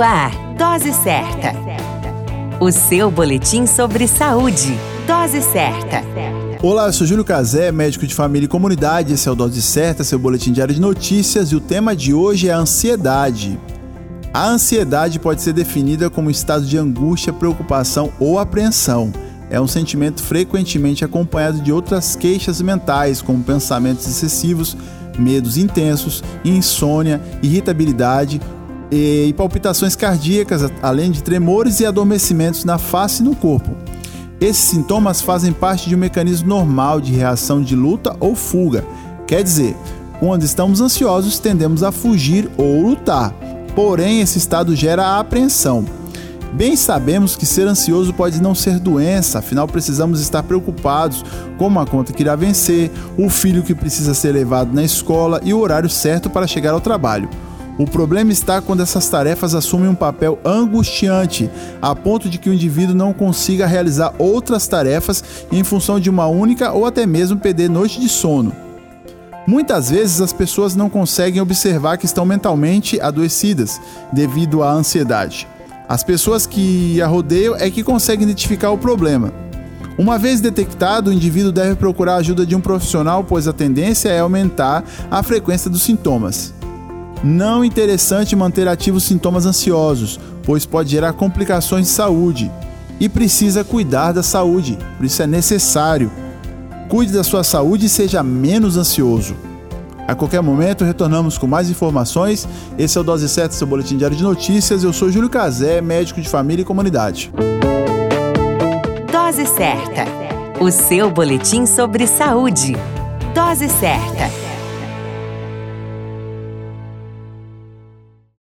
Ar, Dose Certa. O seu boletim sobre saúde. Dose Certa. Olá, eu sou Júlio Cazé, médico de família e comunidade. Esse é o Dose Certa, seu boletim diário de notícias, e o tema de hoje é a ansiedade. A ansiedade pode ser definida como estado de angústia, preocupação ou apreensão. É um sentimento frequentemente acompanhado de outras queixas mentais, como pensamentos excessivos, medos intensos, insônia, irritabilidade e palpitações cardíacas, além de tremores e adormecimentos na face e no corpo. Esses sintomas fazem parte de um mecanismo normal de reação de luta ou fuga. Quer dizer, quando estamos ansiosos, tendemos a fugir ou lutar. Porém, esse estado gera apreensão. Bem sabemos que ser ansioso pode não ser doença, afinal precisamos estar preocupados com a conta que irá vencer, o filho que precisa ser levado na escola e o horário certo para chegar ao trabalho. O problema está quando essas tarefas assumem um papel angustiante, a ponto de que o indivíduo não consiga realizar outras tarefas em função de uma única ou até mesmo perder noite de sono. Muitas vezes as pessoas não conseguem observar que estão mentalmente adoecidas devido à ansiedade. As pessoas que a rodeiam é que conseguem identificar o problema. Uma vez detectado, o indivíduo deve procurar a ajuda de um profissional, pois a tendência é aumentar a frequência dos sintomas. Não interessante manter ativos sintomas ansiosos, pois pode gerar complicações de saúde. E precisa cuidar da saúde, por isso é necessário. Cuide da sua saúde e seja menos ansioso. A qualquer momento retornamos com mais informações. Esse é o Dose Certa, seu boletim diário de notícias. Eu sou Júlio Cazé, médico de família e comunidade. Dose Certa, o seu boletim sobre saúde. Dose Certa.